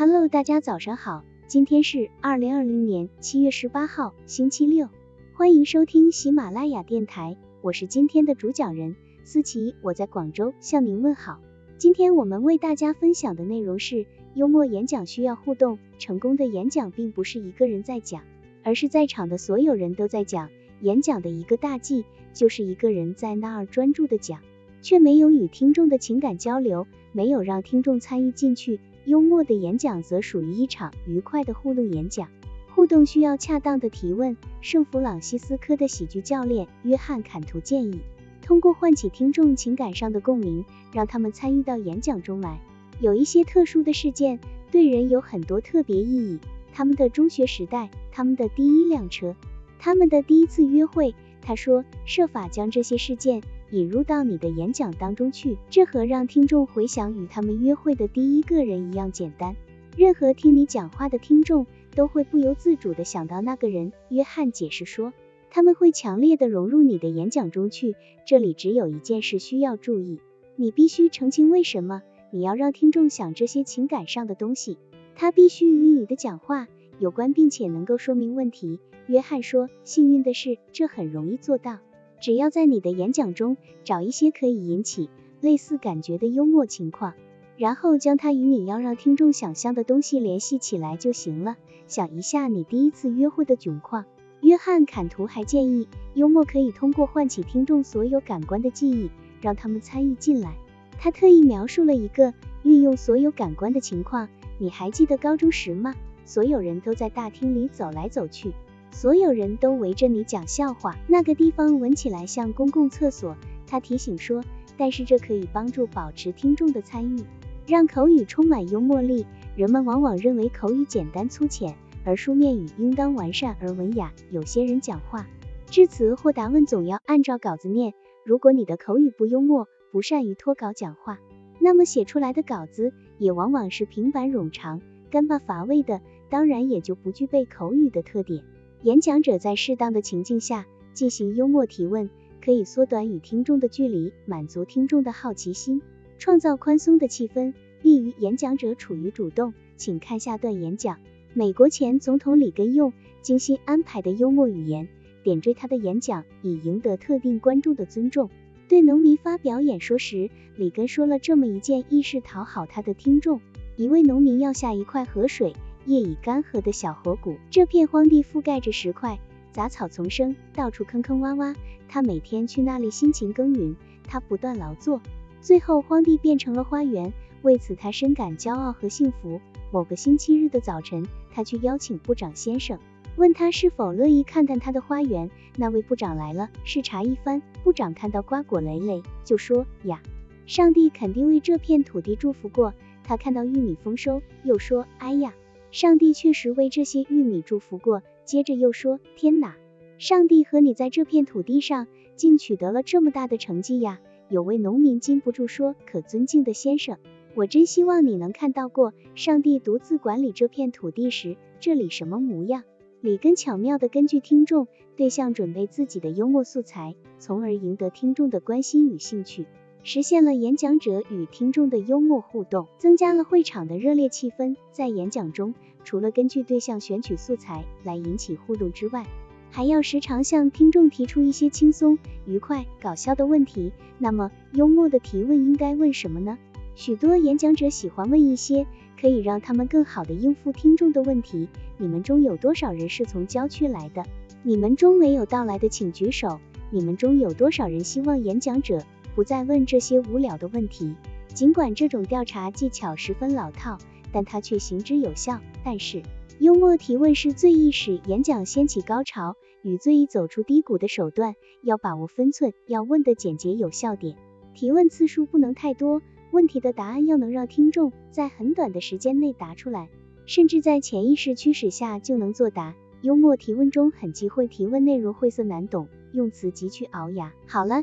Hello，大家早上好，今天是二零二零年七月十八号，星期六，欢迎收听喜马拉雅电台，我是今天的主讲人思琪，我在广州向您问好。今天我们为大家分享的内容是，幽默演讲需要互动，成功的演讲并不是一个人在讲，而是在场的所有人都在讲。演讲的一个大忌就是一个人在那儿专注的讲，却没有与听众的情感交流，没有让听众参与进去。幽默的演讲则属于一场愉快的互动演讲。互动需要恰当的提问。圣弗朗西斯科的喜剧教练约翰坎图建议，通过唤起听众情感上的共鸣，让他们参与到演讲中来。有一些特殊的事件对人有很多特别意义，他们的中学时代，他们的第一辆车，他们的第一次约会。他说，设法将这些事件。引入到你的演讲当中去，这和让听众回想与他们约会的第一个人一样简单。任何听你讲话的听众都会不由自主的想到那个人。约翰解释说，他们会强烈的融入你的演讲中去。这里只有一件事需要注意，你必须澄清为什么你要让听众想这些情感上的东西。他必须与你的讲话有关，并且能够说明问题。约翰说，幸运的是，这很容易做到。只要在你的演讲中找一些可以引起类似感觉的幽默情况，然后将它与你要让听众想象的东西联系起来就行了。想一下你第一次约会的窘况。约翰坎图还建议，幽默可以通过唤起听众所有感官的记忆，让他们参与进来。他特意描述了一个运用所有感官的情况。你还记得高中时吗？所有人都在大厅里走来走去。所有人都围着你讲笑话，那个地方闻起来像公共厕所。他提醒说，但是这可以帮助保持听众的参与，让口语充满幽默力。人们往往认为口语简单粗浅，而书面语应当完善而文雅。有些人讲话，致辞或答问总要按照稿子念。如果你的口语不幽默，不善于脱稿讲话，那么写出来的稿子也往往是平板冗长、干巴乏味的，当然也就不具备口语的特点。演讲者在适当的情境下进行幽默提问，可以缩短与听众的距离，满足听众的好奇心，创造宽松的气氛，利于演讲者处于主动。请看下段演讲。美国前总统里根用精心安排的幽默语言点缀他的演讲，以赢得特定观众的尊重。对农民发表演说时，里根说了这么一件意是讨好他的听众：一位农民要下一块河水。叶已干涸的小河谷，这片荒地覆盖着石块，杂草丛生，到处坑坑洼洼。他每天去那里辛勤耕耘，他不断劳作，最后荒地变成了花园。为此，他深感骄傲和幸福。某个星期日的早晨，他去邀请部长先生，问他是否乐意看看他的花园。那位部长来了，视察一番。部长看到瓜果累累，就说呀，上帝肯定为这片土地祝福过。他看到玉米丰收，又说，哎呀。上帝确实为这些玉米祝福过，接着又说：“天哪，上帝和你在这片土地上竟取得了这么大的成绩呀！”有位农民禁不住说：“可尊敬的先生，我真希望你能看到过上帝独自管理这片土地时，这里什么模样。”里根巧妙地根据听众对象准备自己的幽默素材，从而赢得听众的关心与兴趣。实现了演讲者与听众的幽默互动，增加了会场的热烈气氛。在演讲中，除了根据对象选取素材来引起互动之外，还要时常向听众提出一些轻松、愉快、搞笑的问题。那么，幽默的提问应该问什么呢？许多演讲者喜欢问一些可以让他们更好的应付听众的问题。你们中有多少人是从郊区来的？你们中没有到来的请举手。你们中有多少人希望演讲者？不再问这些无聊的问题。尽管这种调查技巧十分老套，但它却行之有效。但是，幽默提问是最易使演讲掀起高潮与最易走出低谷的手段。要把握分寸，要问的简洁有效点，提问次数不能太多，问题的答案要能让听众在很短的时间内答出来，甚至在潜意识驱使下就能作答。幽默提问中很忌讳提问内容晦涩难懂，用词极具熬牙。好了。